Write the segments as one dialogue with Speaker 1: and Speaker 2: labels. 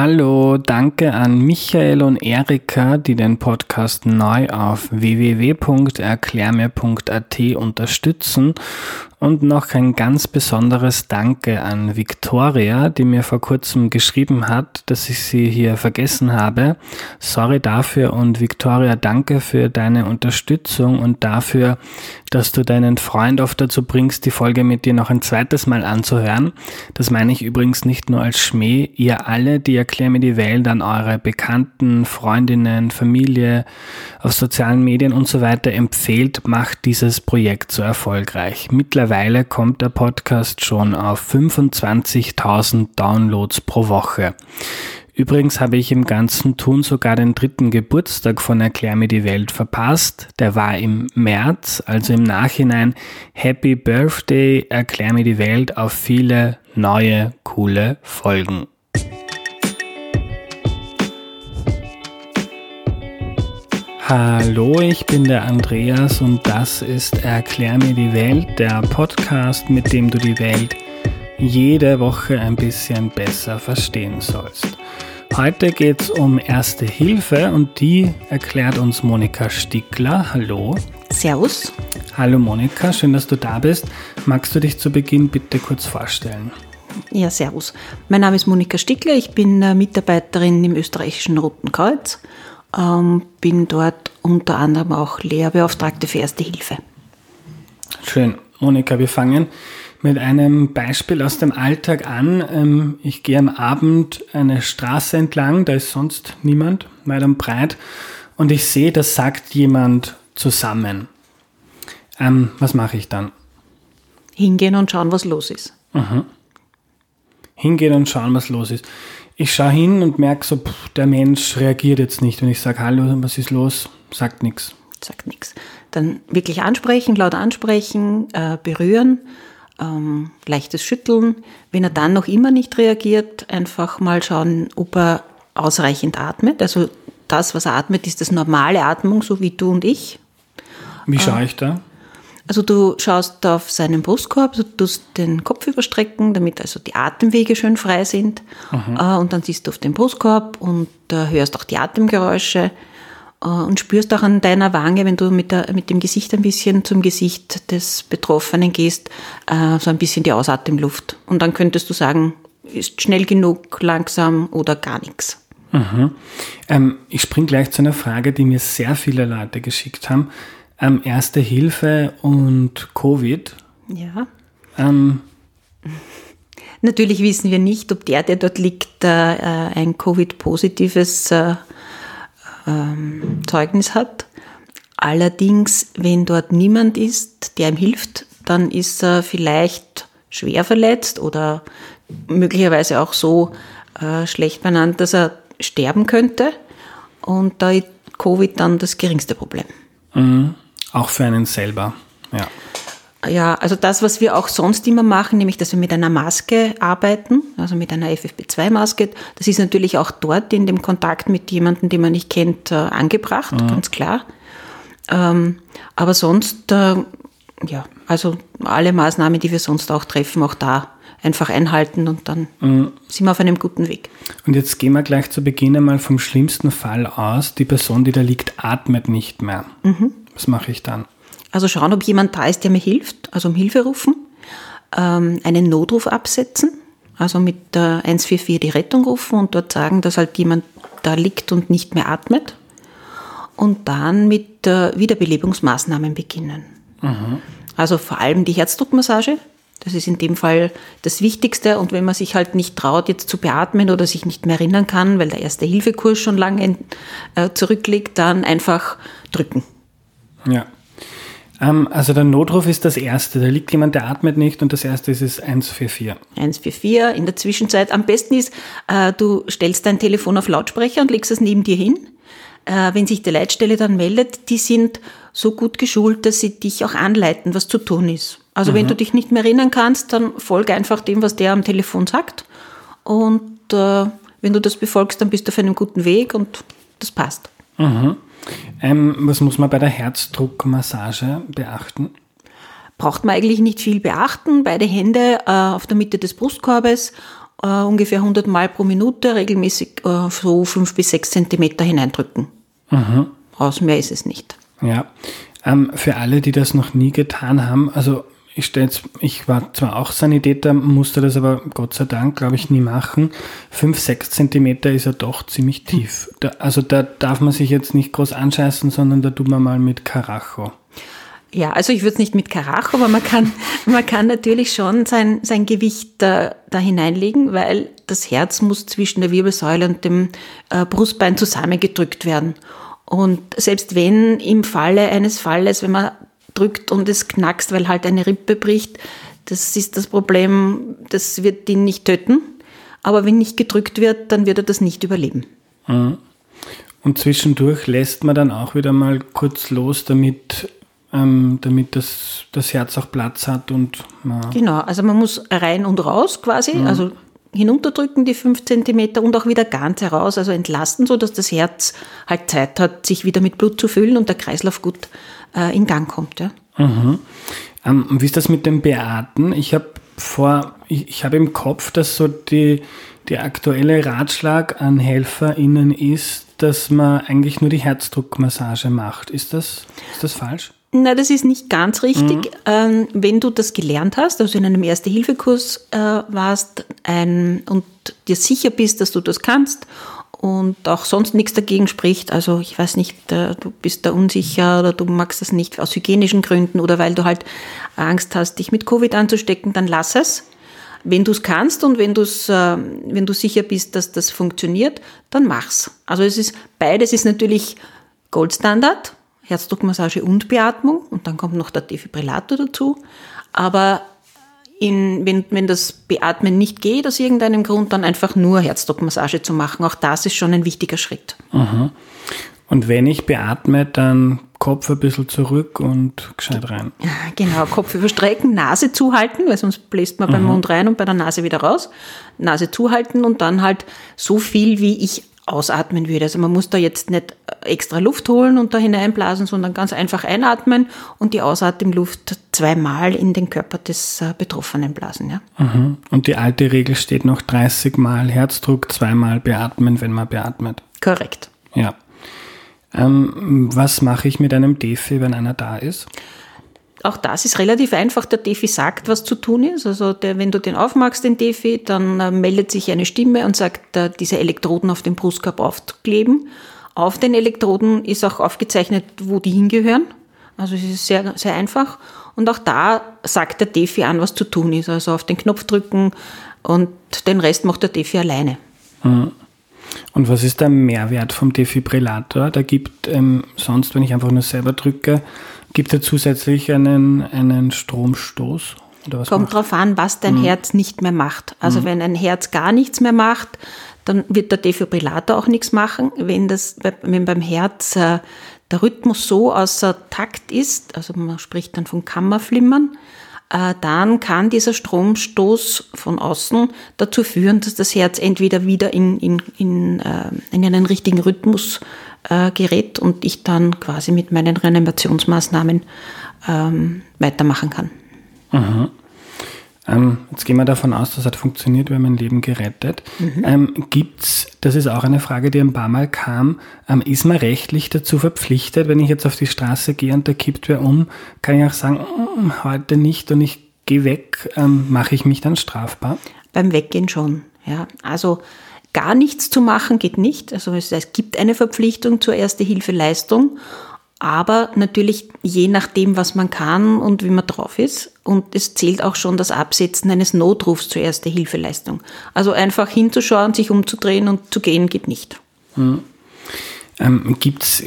Speaker 1: Hallo, danke an Michael und Erika, die den Podcast neu auf www.erklärmir.at unterstützen und noch ein ganz besonderes Danke an Victoria, die mir vor kurzem geschrieben hat, dass ich sie hier vergessen habe. Sorry dafür und Victoria, danke für deine Unterstützung und dafür, dass du deinen Freund oft dazu bringst, die Folge mit dir noch ein zweites Mal anzuhören. Das meine ich übrigens nicht nur als Schmäh. Ihr alle, die erklären mir die Welt an eure Bekannten, Freundinnen, Familie, auf sozialen Medien und so weiter empfehlt, macht dieses Projekt so erfolgreich. Mittlerweile Mittlerweile kommt der Podcast schon auf 25.000 Downloads pro Woche. Übrigens habe ich im ganzen Tun sogar den dritten Geburtstag von Erklär mir die Welt verpasst. Der war im März, also im Nachhinein Happy Birthday, Erklär mir die Welt auf viele neue, coole Folgen. Hallo, ich bin der Andreas und das ist Erklär mir die Welt, der Podcast, mit dem du die Welt jede Woche ein bisschen besser verstehen sollst. Heute geht es um Erste Hilfe und die erklärt uns Monika Stickler. Hallo.
Speaker 2: Servus.
Speaker 1: Hallo Monika, schön, dass du da bist. Magst du dich zu Beginn bitte kurz vorstellen?
Speaker 2: Ja, servus. Mein Name ist Monika Stickler, ich bin äh, Mitarbeiterin im österreichischen Roten Kreuz ähm, bin dort unter anderem auch Lehrbeauftragte für Erste Hilfe.
Speaker 1: Schön. Monika, wir fangen mit einem Beispiel aus dem Alltag an. Ähm, ich gehe am Abend eine Straße entlang, da ist sonst niemand, weit und breit, und ich sehe, da sagt jemand zusammen. Ähm, was mache ich dann?
Speaker 2: Hingehen und schauen, was los ist.
Speaker 1: Mhm. Hingehen und schauen, was los ist ich schaue hin und merke so, pff, der Mensch reagiert jetzt nicht. Wenn ich sage, hallo, was ist los? Sagt nichts.
Speaker 2: Sagt nichts. Dann wirklich ansprechen, laut ansprechen, äh, berühren, ähm, leichtes Schütteln. Wenn er dann noch immer nicht reagiert, einfach mal schauen, ob er ausreichend atmet. Also das, was er atmet, ist das normale Atmung, so wie du und ich.
Speaker 1: Wie schaue ich da?
Speaker 2: Also du schaust auf seinen Brustkorb, du tust den Kopf überstrecken, damit also die Atemwege schön frei sind. Mhm. Und dann siehst du auf den Brustkorb und hörst auch die Atemgeräusche äh, und spürst auch an deiner Wange, wenn du mit, der, mit dem Gesicht ein bisschen zum Gesicht des Betroffenen gehst, äh, so ein bisschen die Ausatemluft. Und dann könntest du sagen, ist schnell genug, langsam oder gar nichts.
Speaker 1: Mhm. Ähm, ich spring gleich zu einer Frage, die mir sehr viele Leute geschickt haben ähm, Erste Hilfe und Covid.
Speaker 2: Ja. Ähm, Natürlich wissen wir nicht, ob der, der dort liegt, äh, ein Covid-positives äh, ähm, Zeugnis hat. Allerdings, wenn dort niemand ist, der ihm hilft, dann ist er vielleicht schwer verletzt oder möglicherweise auch so äh, schlecht benannt, dass er sterben könnte. Und da ist Covid dann das geringste Problem.
Speaker 1: Mhm. Auch für einen selber, ja.
Speaker 2: Ja, also das, was wir auch sonst immer machen, nämlich, dass wir mit einer Maske arbeiten, also mit einer FFP2-Maske, das ist natürlich auch dort in dem Kontakt mit jemandem, den man nicht kennt, äh, angebracht, mhm. ganz klar. Ähm, aber sonst, äh, ja, also alle Maßnahmen, die wir sonst auch treffen, auch da einfach einhalten und dann mhm. sind wir auf einem guten Weg.
Speaker 1: Und jetzt gehen wir gleich zu Beginn einmal vom schlimmsten Fall aus. Die Person, die da liegt, atmet nicht mehr. Mhm. Was mache ich dann?
Speaker 2: Also schauen, ob jemand da ist, der mir hilft, also um Hilfe rufen, ähm, einen Notruf absetzen, also mit der 144 die Rettung rufen und dort sagen, dass halt jemand da liegt und nicht mehr atmet und dann mit äh, Wiederbelebungsmaßnahmen beginnen. Mhm. Also vor allem die Herzdruckmassage, das ist in dem Fall das Wichtigste. Und wenn man sich halt nicht traut, jetzt zu beatmen oder sich nicht mehr erinnern kann, weil der erste Hilfekurs schon lange äh, zurückliegt, dann einfach drücken.
Speaker 1: Ja. Ähm, also der Notruf ist das Erste. Da liegt jemand, der atmet nicht und das Erste ist es 144.
Speaker 2: 144. In der Zwischenzeit am besten ist, äh, du stellst dein Telefon auf Lautsprecher und legst es neben dir hin. Äh, wenn sich die Leitstelle dann meldet, die sind so gut geschult, dass sie dich auch anleiten, was zu tun ist. Also mhm. wenn du dich nicht mehr erinnern kannst, dann folge einfach dem, was der am Telefon sagt. Und äh, wenn du das befolgst, dann bist du auf einem guten Weg und das passt.
Speaker 1: Mhm. Ähm, was muss man bei der Herzdruckmassage beachten?
Speaker 2: Braucht man eigentlich nicht viel beachten. Beide Hände äh, auf der Mitte des Brustkorbes äh, ungefähr 100 Mal pro Minute, regelmäßig äh, so 5 bis 6 Zentimeter hineindrücken. Mhm. Aus mehr ist es nicht.
Speaker 1: Ja, ähm, für alle, die das noch nie getan haben, also ich stelle ich war zwar auch Sanitäter, musste das aber Gott sei Dank, glaube ich, nie machen. Fünf, sechs Zentimeter ist ja doch ziemlich tief. Da, also da darf man sich jetzt nicht groß anscheißen, sondern da tut man mal mit Karacho.
Speaker 2: Ja, also ich würde es nicht mit Karacho, aber man kann, man kann natürlich schon sein, sein Gewicht da, da hineinlegen, weil das Herz muss zwischen der Wirbelsäule und dem äh, Brustbein zusammengedrückt werden. Und selbst wenn im Falle eines Falles, wenn man drückt und es knackst, weil halt eine Rippe bricht, das ist das Problem, das wird ihn nicht töten. Aber wenn nicht gedrückt wird, dann wird er das nicht überleben.
Speaker 1: Mhm. Und zwischendurch lässt man dann auch wieder mal kurz los, damit, ähm, damit das, das Herz auch Platz hat und
Speaker 2: Genau, also man muss rein und raus quasi, mhm. also hinunterdrücken die 5 cm und auch wieder ganz heraus, also entlasten, sodass das Herz halt Zeit hat, sich wieder mit Blut zu füllen und der Kreislauf gut äh, in Gang kommt. Ja.
Speaker 1: Mhm. Ähm, wie ist das mit dem Beaten? Ich habe vor, ich, ich habe im Kopf, dass so die, der aktuelle Ratschlag an HelferInnen ist, dass man eigentlich nur die Herzdruckmassage macht. Ist das, ist das falsch?
Speaker 2: Na, das ist nicht ganz richtig. Mhm. Ähm, wenn du das gelernt hast, also in einem Erste-Hilfe-Kurs äh, warst ein, und dir sicher bist, dass du das kannst und auch sonst nichts dagegen spricht. Also ich weiß nicht, äh, du bist da unsicher oder du magst das nicht aus hygienischen Gründen oder weil du halt Angst hast, dich mit Covid anzustecken, dann lass es. Wenn du es kannst und wenn, du's, äh, wenn du sicher bist, dass das funktioniert, dann mach's. Also es ist beides ist natürlich Goldstandard, Herzdruckmassage und Beatmung und dann kommt noch der Defibrillator dazu. Aber in, wenn, wenn das Beatmen nicht geht aus irgendeinem Grund, dann einfach nur Herzdruckmassage zu machen. Auch das ist schon ein wichtiger Schritt.
Speaker 1: Mhm. Und wenn ich beatme, dann Kopf ein bisschen zurück und gescheit rein.
Speaker 2: Genau, Kopf überstrecken, Nase zuhalten, weil sonst bläst man mhm. beim Mund rein und bei der Nase wieder raus. Nase zuhalten und dann halt so viel, wie ich ausatmen würde. Also man muss da jetzt nicht extra Luft holen und da hineinblasen, sondern ganz einfach einatmen und die Ausatemluft zweimal in den Körper des äh, Betroffenen blasen. Ja.
Speaker 1: Mhm. Und die alte Regel steht noch 30 Mal Herzdruck, zweimal beatmen, wenn man beatmet.
Speaker 2: Korrekt.
Speaker 1: Ja. Ähm, was mache ich mit einem Defi, wenn einer da ist?
Speaker 2: Auch das ist relativ einfach. Der Defi sagt, was zu tun ist. Also der, wenn du den aufmachst, den Defi, dann äh, meldet sich eine Stimme und sagt, äh, diese Elektroden auf dem Brustkorb aufkleben. Auf den Elektroden ist auch aufgezeichnet, wo die hingehören. Also es ist sehr, sehr einfach. Und auch da sagt der Defi an, was zu tun ist. Also auf den Knopf drücken und den Rest macht der Defi alleine.
Speaker 1: Mhm. Und was ist der Mehrwert vom Defibrillator? Da gibt ähm, sonst, wenn ich einfach nur selber drücke, Gibt es zusätzlich einen, einen Stromstoß?
Speaker 2: Kommt darauf an, was dein mhm. Herz nicht mehr macht. Also mhm. wenn ein Herz gar nichts mehr macht, dann wird der Defibrillator auch nichts machen. Wenn, das, wenn beim Herz äh, der Rhythmus so außer Takt ist, also man spricht dann von Kammerflimmern, äh, dann kann dieser Stromstoß von außen dazu führen, dass das Herz entweder wieder in, in, in, äh, in einen richtigen Rhythmus äh, gerät und ich dann quasi mit meinen Reanimationsmaßnahmen ähm, weitermachen kann.
Speaker 1: Mhm. Ähm, jetzt gehen wir davon aus, das hat funktioniert, wir haben ein Leben gerettet. Mhm. Ähm, gibt's, das ist auch eine Frage, die ein paar Mal kam, ähm, ist man rechtlich dazu verpflichtet, wenn ich jetzt auf die Straße gehe und da kippt wer um, kann ich auch sagen, mm, heute nicht und ich gehe weg, ähm, mache ich mich dann strafbar?
Speaker 2: Beim Weggehen schon, ja. Also gar nichts zu machen geht nicht. Also es, gibt eine Verpflichtung zur Erste-Hilfe-Leistung, aber natürlich je nachdem, was man kann und wie man drauf ist. Und es zählt auch schon das Absetzen eines Notrufs zur Erste-Hilfe-Leistung. Also einfach hinzuschauen, sich umzudrehen und zu gehen geht nicht.
Speaker 1: Mhm. Ähm, gibt's,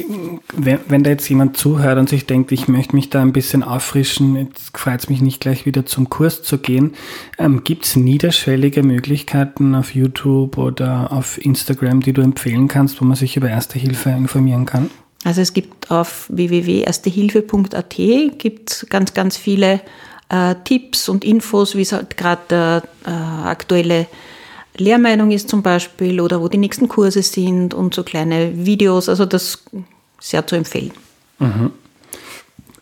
Speaker 1: wenn, wenn da jetzt jemand zuhört und sich denkt, ich möchte mich da ein bisschen auffrischen, jetzt freut es mich nicht gleich wieder zum Kurs zu gehen, ähm, gibt es niederschwellige Möglichkeiten auf YouTube oder auf Instagram, die du empfehlen kannst, wo man sich über Erste Hilfe informieren kann?
Speaker 2: Also es gibt auf www.erstehilfe.at gibt ganz, ganz viele äh, Tipps und Infos, wie es halt gerade der äh, aktuelle Lehrmeinung ist zum Beispiel oder wo die nächsten Kurse sind und so kleine Videos. Also das sehr zu empfehlen.
Speaker 1: Mhm.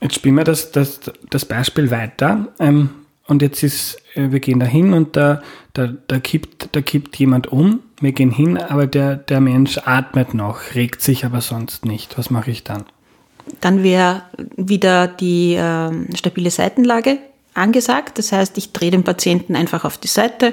Speaker 1: Jetzt spielen wir das, das, das Beispiel weiter. Ähm, und jetzt ist, äh, wir gehen da hin und da, da, da, kippt, da kippt jemand um, wir gehen hin, aber der, der Mensch atmet noch, regt sich aber sonst nicht. Was mache ich dann?
Speaker 2: Dann wäre wieder die äh, stabile Seitenlage angesagt. Das heißt, ich drehe den Patienten einfach auf die Seite,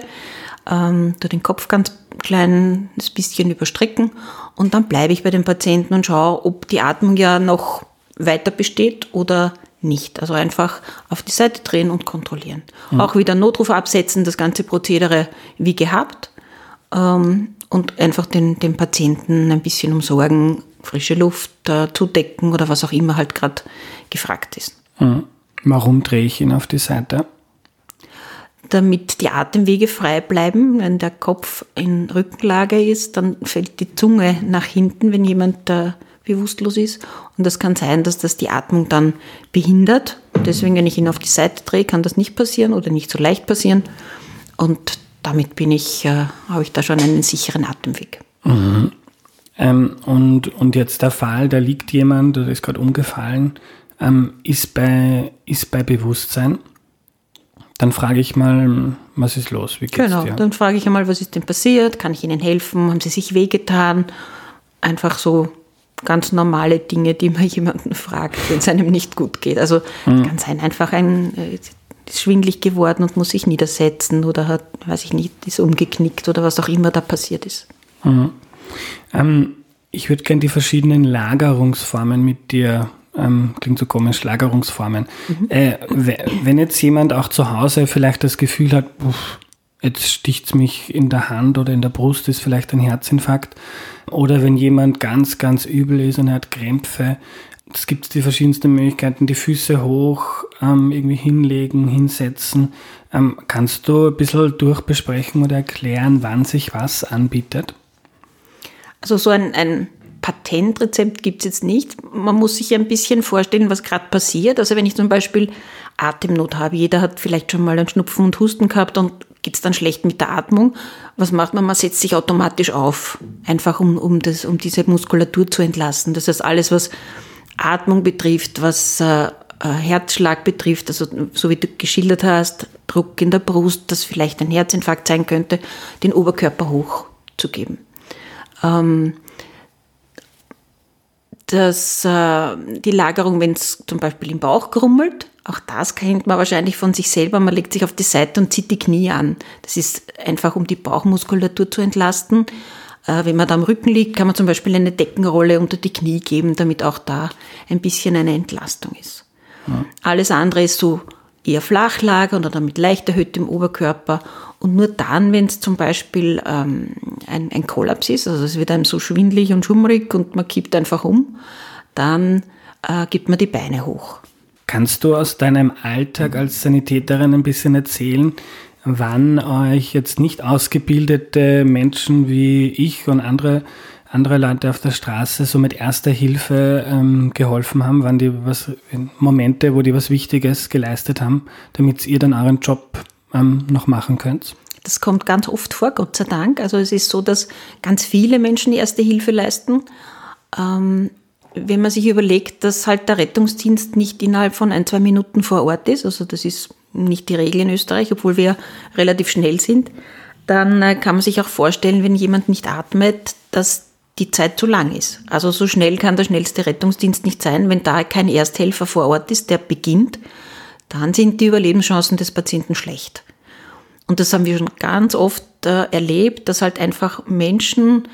Speaker 2: ähm, tu den Kopf ganz kleines bisschen überstrecken und dann bleibe ich bei dem Patienten und schaue, ob die Atmung ja noch weiter besteht oder nicht. Also einfach auf die Seite drehen und kontrollieren. Mhm. Auch wieder Notruf absetzen, das ganze Prozedere wie gehabt ähm, und einfach den, den Patienten ein bisschen umsorgen, frische Luft äh, zudecken oder was auch immer halt gerade gefragt ist.
Speaker 1: Mhm. Warum drehe ich ihn auf die Seite?
Speaker 2: Damit die Atemwege frei bleiben. Wenn der Kopf in Rückenlage ist, dann fällt die Zunge nach hinten, wenn jemand äh, bewusstlos ist. Und das kann sein, dass das die Atmung dann behindert. Deswegen, wenn ich ihn auf die Seite drehe, kann das nicht passieren oder nicht so leicht passieren. Und damit bin ich, äh, habe ich da schon einen sicheren Atemweg.
Speaker 1: Mhm. Ähm, und, und jetzt der Fall, da liegt jemand, der ist gerade umgefallen, ähm, ist, bei, ist bei Bewusstsein. Dann frage ich mal, was ist los?
Speaker 2: Wie geht's genau, dir? dann frage ich einmal, was ist denn passiert? Kann ich Ihnen helfen? Haben Sie sich wehgetan? Einfach so ganz normale Dinge, die man jemanden fragt, wenn es einem nicht gut geht. Also mhm. kann sein, einfach ein äh, ist schwindlig geworden und muss sich niedersetzen oder hat, weiß ich nicht, ist umgeknickt oder was auch immer da passiert ist.
Speaker 1: Mhm. Ähm, ich würde gerne die verschiedenen Lagerungsformen mit dir ähm, klingt so komisch, Lagerungsformen. Mhm. Äh, wenn jetzt jemand auch zu Hause vielleicht das Gefühl hat, uff, jetzt sticht es mich in der Hand oder in der Brust, ist vielleicht ein Herzinfarkt. Oder wenn jemand ganz, ganz übel ist und er hat Krämpfe, es gibt die verschiedensten Möglichkeiten, die Füße hoch, ähm, irgendwie hinlegen, hinsetzen. Ähm, kannst du ein bisschen durchbesprechen oder erklären, wann sich was anbietet?
Speaker 2: Also so ein, ein Patentrezept gibt es jetzt nicht. Man muss sich ein bisschen vorstellen, was gerade passiert. Also wenn ich zum Beispiel Atemnot habe, jeder hat vielleicht schon mal einen Schnupfen und Husten gehabt und geht es dann schlecht mit der Atmung. Was macht man? Man setzt sich automatisch auf, einfach um, um, das, um diese Muskulatur zu entlasten. Das heißt, alles, was Atmung betrifft, was äh, äh Herzschlag betrifft, also so wie du geschildert hast, Druck in der Brust, das vielleicht ein Herzinfarkt sein könnte, den Oberkörper hochzugeben. Ähm, dass äh, die Lagerung, wenn es zum Beispiel im Bauch grummelt, auch das kennt man wahrscheinlich von sich selber. Man legt sich auf die Seite und zieht die Knie an. Das ist einfach, um die Bauchmuskulatur zu entlasten. Äh, wenn man da am Rücken liegt, kann man zum Beispiel eine Deckenrolle unter die Knie geben, damit auch da ein bisschen eine Entlastung ist. Ja. Alles andere ist so eher Flachlager oder damit leicht erhöhtem Oberkörper. Und nur dann, wenn es zum Beispiel ähm, ein, ein Kollaps ist, also es wird einem so schwindlig und schummrig und man kippt einfach um, dann äh, gibt man die Beine hoch.
Speaker 1: Kannst du aus deinem Alltag als Sanitäterin ein bisschen erzählen, wann euch jetzt nicht ausgebildete Menschen wie ich und andere andere Leute auf der Straße so mit erster Hilfe ähm, geholfen haben? Waren die was Momente, wo die was Wichtiges geleistet haben, damit ihr dann euren Job ähm, noch machen könnt?
Speaker 2: Das kommt ganz oft vor, Gott sei Dank. Also es ist so, dass ganz viele Menschen erste Hilfe leisten. Ähm, wenn man sich überlegt, dass halt der Rettungsdienst nicht innerhalb von ein, zwei Minuten vor Ort ist, also das ist nicht die Regel in Österreich, obwohl wir relativ schnell sind, dann äh, kann man sich auch vorstellen, wenn jemand nicht atmet, dass die Zeit zu lang ist. Also so schnell kann der schnellste Rettungsdienst nicht sein. Wenn da kein Ersthelfer vor Ort ist, der beginnt, dann sind die Überlebenschancen des Patienten schlecht. Und das haben wir schon ganz oft äh, erlebt, dass halt einfach Menschen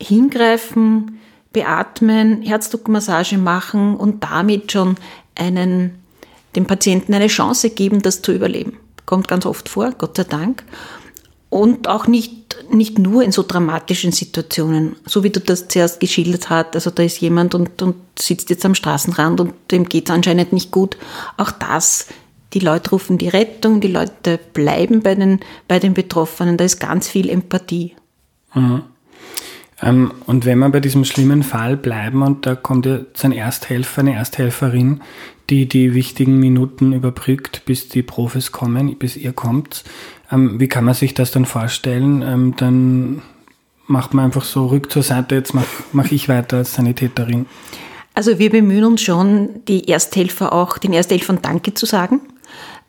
Speaker 2: hingreifen, beatmen, Herzdruckmassage machen und damit schon einen, dem Patienten eine Chance geben, das zu überleben. Kommt ganz oft vor, Gott sei Dank. Und auch nicht, nicht nur in so dramatischen Situationen, so wie du das zuerst geschildert hast. Also da ist jemand und, und sitzt jetzt am Straßenrand und dem geht es anscheinend nicht gut. Auch das, die Leute rufen die Rettung, die Leute bleiben bei den, bei den Betroffenen. Da ist ganz viel Empathie.
Speaker 1: Mhm. Ähm, und wenn wir bei diesem schlimmen Fall bleiben und da kommt jetzt ein Ersthelfer, eine Ersthelferin, die die wichtigen Minuten überbrückt, bis die Profis kommen, bis ihr kommt, ähm, wie kann man sich das dann vorstellen? Ähm, dann macht man einfach so rück zur Seite, jetzt mache mach ich weiter als Sanitäterin.
Speaker 2: Also wir bemühen uns schon, die Ersthelfer auch, den Ersthelfern Danke zu sagen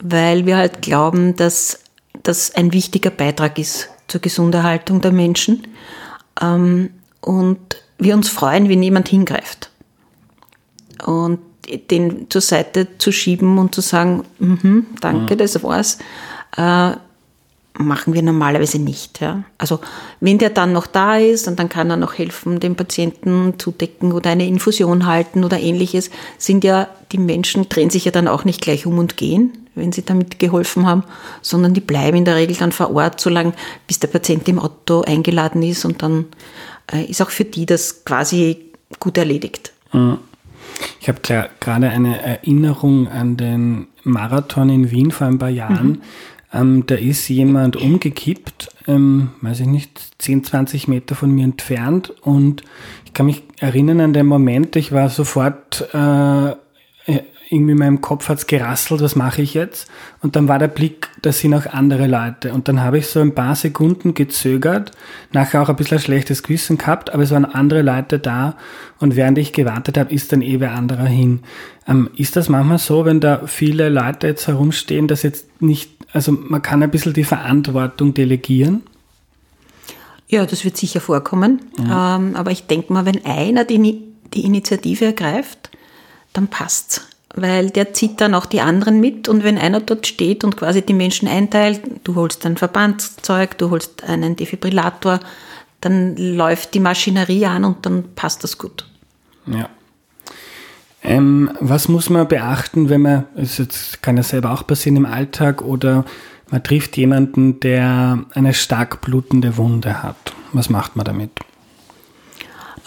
Speaker 2: weil wir halt glauben, dass das ein wichtiger Beitrag ist zur Gesunderhaltung der Menschen. Ähm, und wir uns freuen, wenn jemand hingreift. Und den zur Seite zu schieben und zu sagen, -hmm, danke, mhm. das war's, äh, machen wir normalerweise nicht. Ja. Also wenn der dann noch da ist und dann kann er noch helfen, den Patienten zudecken oder eine Infusion halten oder ähnliches, sind ja die Menschen drehen sich ja dann auch nicht gleich um und gehen, wenn sie damit geholfen haben, sondern die bleiben in der Regel dann vor Ort, solange bis der Patient im Auto eingeladen ist und dann äh, ist auch für die das quasi gut erledigt.
Speaker 1: Mhm. Ich habe gerade eine Erinnerung an den Marathon in Wien vor ein paar Jahren. Mhm ähm, da ist jemand umgekippt, ähm, weiß ich nicht, 10, 20 Meter von mir entfernt und ich kann mich erinnern an den Moment, ich war sofort äh, irgendwie in meinem Kopf hat's gerasselt, was mache ich jetzt? Und dann war der Blick, da sind auch andere Leute. Und dann habe ich so ein paar Sekunden gezögert, nachher auch ein bisschen ein schlechtes Gewissen gehabt, aber es waren andere Leute da und während ich gewartet habe, ist dann eh wer anderer hin. Ähm, ist das manchmal so, wenn da viele Leute jetzt herumstehen, dass jetzt nicht, also man kann ein bisschen die Verantwortung delegieren?
Speaker 2: Ja, das wird sicher vorkommen. Ja. Ähm, aber ich denke mal, wenn einer die, die Initiative ergreift, dann passt's weil der zieht dann auch die anderen mit und wenn einer dort steht und quasi die Menschen einteilt, du holst ein Verbandszeug, du holst einen Defibrillator, dann läuft die Maschinerie an und dann passt das gut.
Speaker 1: Ja. Ähm, was muss man beachten, wenn man, es jetzt kann ja selber auch passieren im Alltag oder man trifft jemanden, der eine stark blutende Wunde hat? Was macht man damit?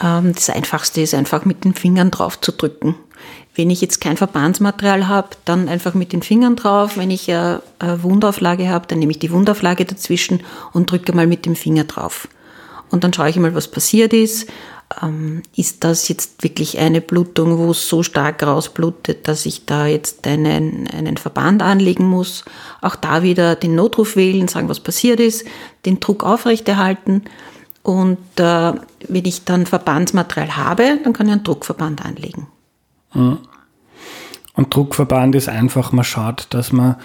Speaker 2: Ähm, das Einfachste ist einfach mit den Fingern drauf zu drücken. Wenn ich jetzt kein Verbandsmaterial habe, dann einfach mit den Fingern drauf. Wenn ich eine Wundauflage habe, dann nehme ich die Wundauflage dazwischen und drücke mal mit dem Finger drauf. Und dann schaue ich mal, was passiert ist. Ähm, ist das jetzt wirklich eine Blutung, wo es so stark rausblutet, dass ich da jetzt einen, einen Verband anlegen muss? Auch da wieder den Notruf wählen, sagen, was passiert ist, den Druck aufrechterhalten. Und äh, wenn ich dann Verbandsmaterial habe, dann kann ich einen Druckverband anlegen.
Speaker 1: Mhm. Und Druckverband ist einfach, man schaut, dass man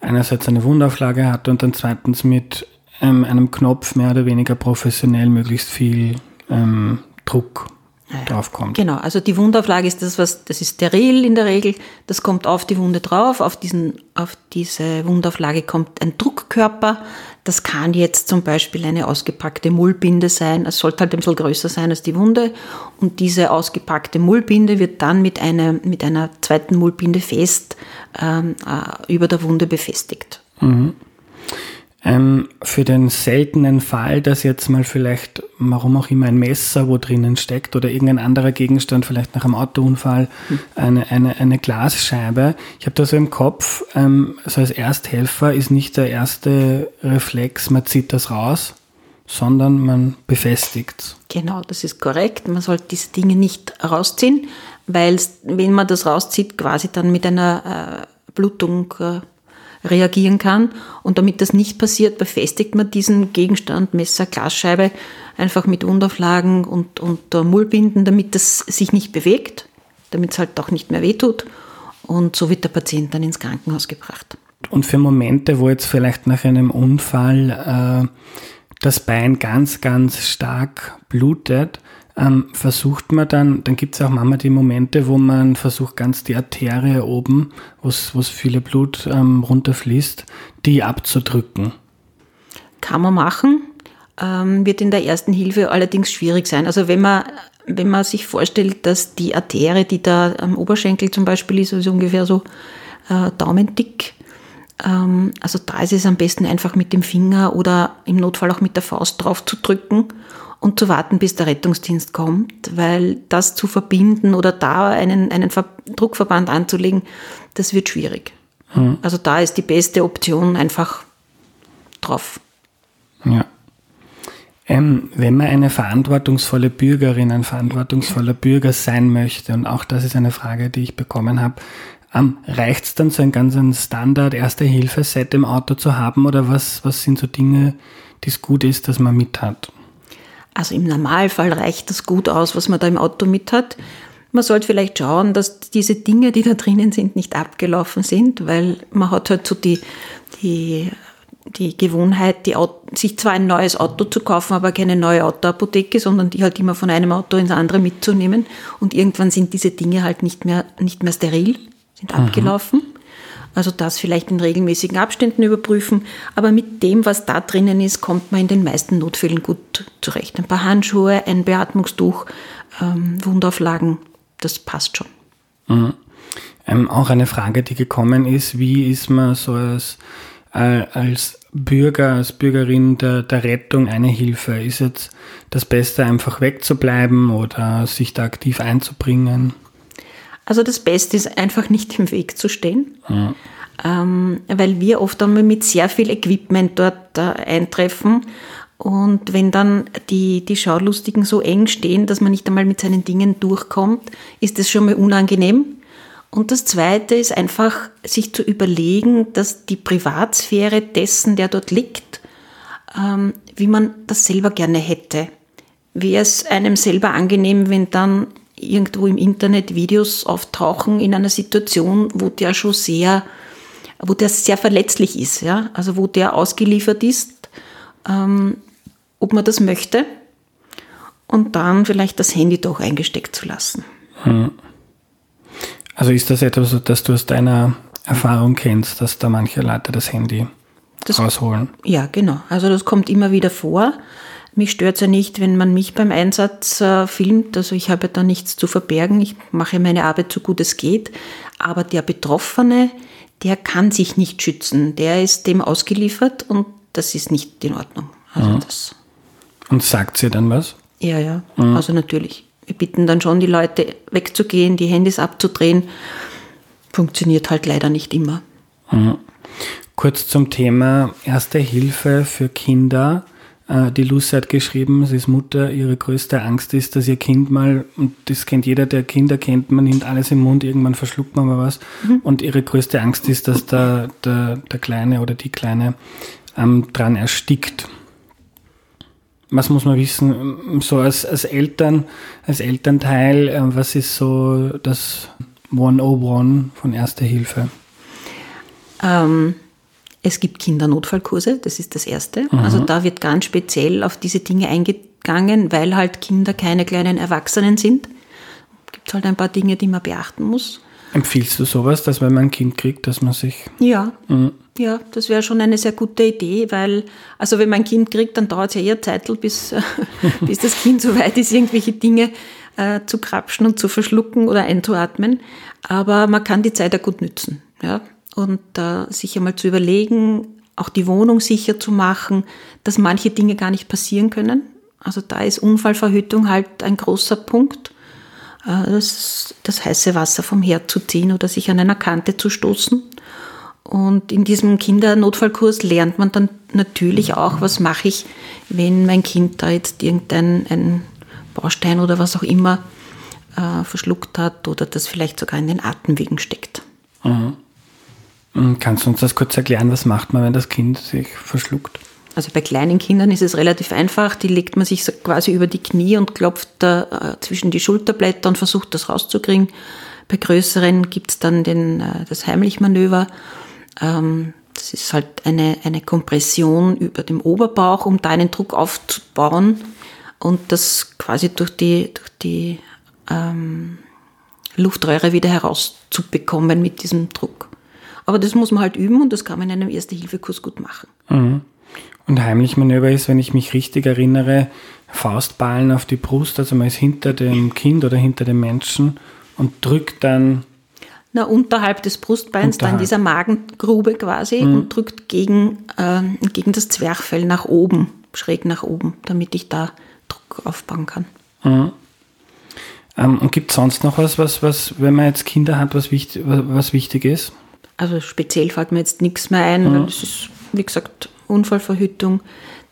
Speaker 1: einerseits eine Wundauflage hat und dann zweitens mit ähm, einem Knopf mehr oder weniger professionell möglichst viel ähm, Druck ja, draufkommt.
Speaker 2: Genau, also die Wundauflage ist das, was, das ist steril in der Regel, das kommt auf die Wunde drauf, auf, diesen, auf diese Wundauflage kommt ein Druckkörper, das kann jetzt zum Beispiel eine ausgepackte Mullbinde sein, es sollte halt ein bisschen größer sein als die Wunde und diese ausgepackte Mullbinde wird dann mit einer, mit einer zweiten Mullbinde fest ähm, äh, über der Wunde befestigt.
Speaker 1: Mhm. Ähm, für den seltenen Fall, dass jetzt mal vielleicht, warum auch immer, ein Messer wo drinnen steckt oder irgendein anderer Gegenstand, vielleicht nach einem Autounfall, hm. eine, eine, eine Glasscheibe. Ich habe da so im Kopf, ähm, so als Ersthelfer ist nicht der erste Reflex, man zieht das raus, sondern man befestigt.
Speaker 2: Genau, das ist korrekt. Man sollte diese Dinge nicht rausziehen, weil wenn man das rauszieht, quasi dann mit einer äh, Blutung äh, reagieren kann. Und damit das nicht passiert, befestigt man diesen Gegenstand, Messer, Glasscheibe, einfach mit Wundauflagen und, und Mullbinden, damit das sich nicht bewegt, damit es halt auch nicht mehr wehtut. Und so wird der Patient dann ins Krankenhaus gebracht.
Speaker 1: Und für Momente, wo jetzt vielleicht nach einem Unfall äh, das Bein ganz, ganz stark blutet, ähm, versucht man dann, dann gibt es auch manchmal die Momente, wo man versucht, ganz die Arterie oben, wo es viele Blut ähm, runterfließt, die abzudrücken.
Speaker 2: Kann man machen, ähm, wird in der ersten Hilfe allerdings schwierig sein. Also wenn man, wenn man sich vorstellt, dass die Arterie, die da am Oberschenkel zum Beispiel ist, also ungefähr so äh, daumendick, also da ist es am besten einfach mit dem Finger oder im Notfall auch mit der Faust drauf zu drücken und zu warten, bis der Rettungsdienst kommt, weil das zu verbinden oder da einen, einen Druckverband anzulegen, das wird schwierig. Mhm. Also da ist die beste Option einfach drauf.
Speaker 1: Ja. Ähm, wenn man eine verantwortungsvolle Bürgerin, ein verantwortungsvoller Bürger sein möchte, und auch das ist eine Frage, die ich bekommen habe, ähm, reicht es dann so ein ganzen Standard Erste-Hilfe-Set im Auto zu haben oder was, was sind so Dinge, die es gut ist, dass man mit hat?
Speaker 2: Also im Normalfall reicht das gut aus, was man da im Auto mit hat. Man sollte vielleicht schauen, dass diese Dinge, die da drinnen sind, nicht abgelaufen sind, weil man hat halt so die, die, die Gewohnheit, die sich zwar ein neues Auto zu kaufen, aber keine neue Autoapotheke, sondern die halt immer von einem Auto ins andere mitzunehmen. Und irgendwann sind diese Dinge halt nicht mehr, nicht mehr steril, sind mhm. abgelaufen. Also das vielleicht in regelmäßigen Abständen überprüfen. Aber mit dem, was da drinnen ist, kommt man in den meisten Notfällen gut zurecht. Ein paar Handschuhe, ein Beatmungstuch, ähm, Wundauflagen, das passt schon.
Speaker 1: Mhm. Ähm, auch eine Frage, die gekommen ist, wie ist man so als, äh, als Bürger, als Bürgerin der, der Rettung eine Hilfe? Ist jetzt das Beste, einfach wegzubleiben oder sich da aktiv einzubringen?
Speaker 2: Also das Beste ist einfach nicht im Weg zu stehen, mhm. ähm, weil wir oft einmal mit sehr viel Equipment dort äh, eintreffen und wenn dann die, die Schaulustigen so eng stehen, dass man nicht einmal mit seinen Dingen durchkommt, ist das schon mal unangenehm. Und das Zweite ist einfach, sich zu überlegen, dass die Privatsphäre dessen, der dort liegt, ähm, wie man das selber gerne hätte. Wäre es einem selber angenehm, wenn dann irgendwo im Internet Videos auftauchen in einer Situation, wo der schon sehr, wo der sehr verletzlich ist, ja, also wo der ausgeliefert ist, ähm, ob man das möchte und dann vielleicht das Handy doch eingesteckt zu lassen. Hm.
Speaker 1: Also ist das etwas, das du aus deiner Erfahrung kennst, dass da manche Leute das Handy das, rausholen?
Speaker 2: Ja, genau. Also das kommt immer wieder vor. Mich stört es ja nicht, wenn man mich beim Einsatz äh, filmt. Also ich habe da nichts zu verbergen. Ich mache meine Arbeit so gut es geht. Aber der Betroffene, der kann sich nicht schützen. Der ist dem ausgeliefert und das ist nicht in Ordnung. Also
Speaker 1: mhm. das und sagt sie dann was?
Speaker 2: Ja, ja, mhm. also natürlich. Wir bitten dann schon die Leute wegzugehen, die Handys abzudrehen. Funktioniert halt leider nicht immer.
Speaker 1: Mhm. Kurz zum Thema Erste Hilfe für Kinder. Äh, die Lucy hat geschrieben, sie ist Mutter, ihre größte Angst ist, dass ihr Kind mal, und das kennt jeder, der Kinder kennt, man nimmt alles im Mund, irgendwann verschluckt man mal was. Mhm. Und ihre größte Angst ist, dass der, der, der Kleine oder die Kleine ähm, dran erstickt was muss man wissen, so als, als Eltern, als Elternteil, äh, was ist so das 101 von Erster Hilfe?
Speaker 2: Ähm, es gibt Kindernotfallkurse, das ist das Erste. Mhm. Also da wird ganz speziell auf diese Dinge eingegangen, weil halt Kinder keine kleinen Erwachsenen sind. Gibt es halt ein paar Dinge, die man beachten muss.
Speaker 1: Empfiehlst du sowas, dass wenn man ein Kind kriegt, dass man sich.
Speaker 2: Ja, mhm. ja, das wäre schon eine sehr gute Idee, weil, also wenn man ein Kind kriegt, dann dauert es ja eher Zeit, bis, bis das Kind so weit ist, irgendwelche Dinge äh, zu krapschen und zu verschlucken oder einzuatmen. Aber man kann die Zeit ja gut nützen. Ja? Und äh, sich einmal zu überlegen, auch die Wohnung sicher zu machen, dass manche Dinge gar nicht passieren können. Also da ist Unfallverhütung halt ein großer Punkt äh, das, das heiße Wasser vom Herd zu ziehen oder sich an einer Kante zu stoßen. Und in diesem Kindernotfallkurs lernt man dann natürlich auch, was mache ich, wenn mein Kind da jetzt irgendein ein Baustein oder was auch immer äh, verschluckt hat oder das vielleicht sogar in den Atemwegen steckt.
Speaker 1: Mhm. Kannst du uns das kurz erklären, was macht man, wenn das Kind sich verschluckt?
Speaker 2: Also bei kleinen Kindern ist es relativ einfach. Die legt man sich quasi über die Knie und klopft da äh, zwischen die Schulterblätter und versucht das rauszukriegen. Bei größeren gibt es dann den, äh, das Heimlichmanöver. Ähm, das ist halt eine, eine Kompression über dem Oberbauch, um da einen Druck aufzubauen und das quasi durch die, durch die ähm, Luftröhre wieder herauszubekommen mit diesem Druck. Aber das muss man halt üben und das kann man in einem Erste-Hilfe-Kurs gut machen.
Speaker 1: Mhm. Und heimlich Manöver ist, wenn ich mich richtig erinnere, Faustballen auf die Brust, also man ist hinter dem Kind oder hinter dem Menschen und drückt dann.
Speaker 2: Na, unterhalb des Brustbeins, unterhalb. da in dieser Magengrube quasi mhm. und drückt gegen, äh, gegen das Zwerchfell nach oben, schräg nach oben, damit ich da Druck aufbauen kann.
Speaker 1: Mhm. Ähm, und gibt es sonst noch was, was, was, wenn man jetzt Kinder hat, was wichtig, was wichtig ist?
Speaker 2: Also speziell fällt mir jetzt nichts mehr ein, mhm. weil es ist, wie gesagt, Unfallverhütung,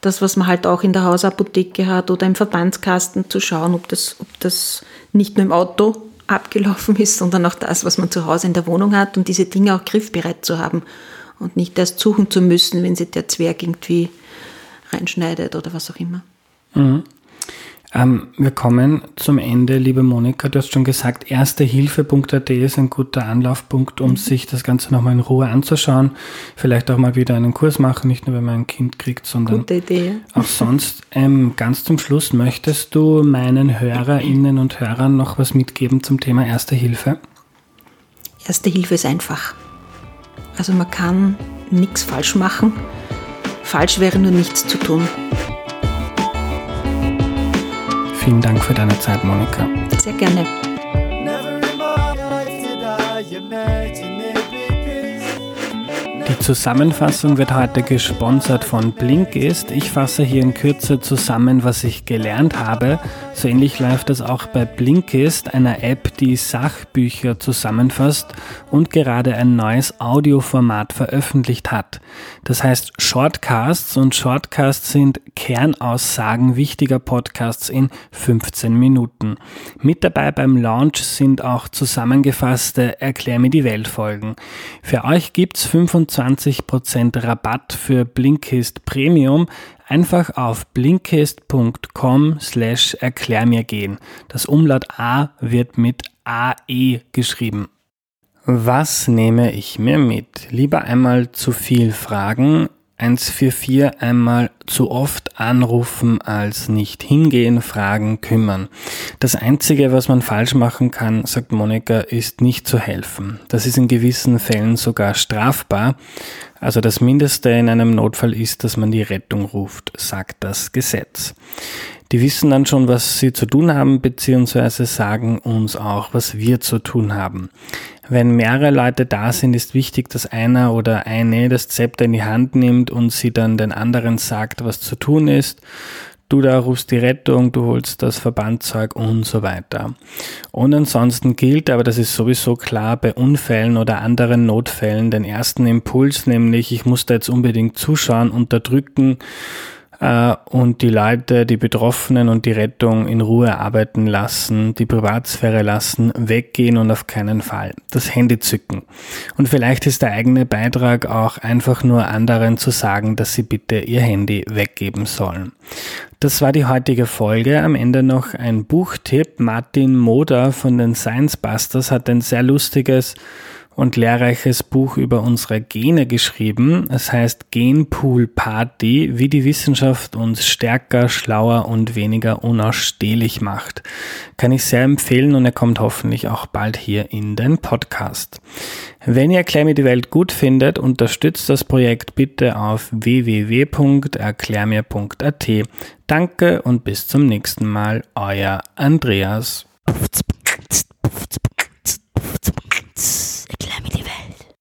Speaker 2: das, was man halt auch in der Hausapotheke hat oder im Verbandskasten zu schauen, ob das, ob das nicht nur im Auto abgelaufen ist, sondern auch das, was man zu Hause in der Wohnung hat und diese Dinge auch griffbereit zu haben und nicht erst suchen zu müssen, wenn sich der Zwerg irgendwie reinschneidet oder was auch immer.
Speaker 1: Mhm. Ähm, wir kommen zum Ende, liebe Monika. Du hast schon gesagt, erstehilfe.at ist ein guter Anlaufpunkt, um mhm. sich das Ganze nochmal in Ruhe anzuschauen. Vielleicht auch mal wieder einen Kurs machen, nicht nur wenn man ein Kind kriegt, sondern auch sonst. Ähm, ganz zum Schluss, möchtest du meinen Hörerinnen und Hörern noch was mitgeben zum Thema Erste Hilfe?
Speaker 2: Erste Hilfe ist einfach. Also man kann nichts falsch machen. Falsch wäre nur nichts zu tun.
Speaker 1: Vielen Dank für deine Zeit, Monika.
Speaker 2: Sehr gerne.
Speaker 1: Die Zusammenfassung wird heute gesponsert von Blinkist. Ich fasse hier in Kürze zusammen, was ich gelernt habe. So ähnlich läuft es auch bei Blinkist, einer App, die Sachbücher zusammenfasst und gerade ein neues Audioformat veröffentlicht hat. Das heißt Shortcasts und Shortcasts sind Kernaussagen wichtiger Podcasts in 15 Minuten. Mit dabei beim Launch sind auch zusammengefasste Erklär mir die Welt Folgen. Für euch gibt's 25 20% Rabatt für Blinkist Premium. Einfach auf blinkist.com slash erklär mir gehen. Das Umlaut A wird mit AE geschrieben. Was nehme ich mir mit? Lieber einmal zu viel fragen, 144 einmal zu oft anrufen als nicht hingehen, fragen, kümmern. Das Einzige, was man falsch machen kann, sagt Monika, ist nicht zu helfen. Das ist in gewissen Fällen sogar strafbar. Also das Mindeste in einem Notfall ist, dass man die Rettung ruft, sagt das Gesetz. Die wissen dann schon, was sie zu tun haben, beziehungsweise sagen uns auch, was wir zu tun haben. Wenn mehrere Leute da sind, ist wichtig, dass einer oder eine das Zepter in die Hand nimmt und sie dann den anderen sagt, was zu tun ist. Du da rufst die Rettung, du holst das Verbandzeug und so weiter. Und ansonsten gilt, aber das ist sowieso klar, bei Unfällen oder anderen Notfällen den ersten Impuls, nämlich ich muss da jetzt unbedingt zuschauen, unterdrücken äh, und die Leute, die Betroffenen und die Rettung in Ruhe arbeiten lassen, die Privatsphäre lassen, weggehen und auf keinen Fall das Handy zücken. Und vielleicht ist der eigene Beitrag auch einfach nur anderen zu sagen, dass sie bitte ihr Handy weggeben sollen. Das war die heutige Folge. Am Ende noch ein Buchtipp. Martin Moder von den Science Busters hat ein sehr lustiges und lehrreiches Buch über unsere Gene geschrieben. Es heißt Genpool Party, wie die Wissenschaft uns stärker, schlauer und weniger unausstehlich macht. Kann ich sehr empfehlen und er kommt hoffentlich auch bald hier in den Podcast. Wenn ihr Erklär mir die Welt gut findet, unterstützt das Projekt bitte auf www.erklärmir.at. Danke und bis zum nächsten Mal, euer Andreas.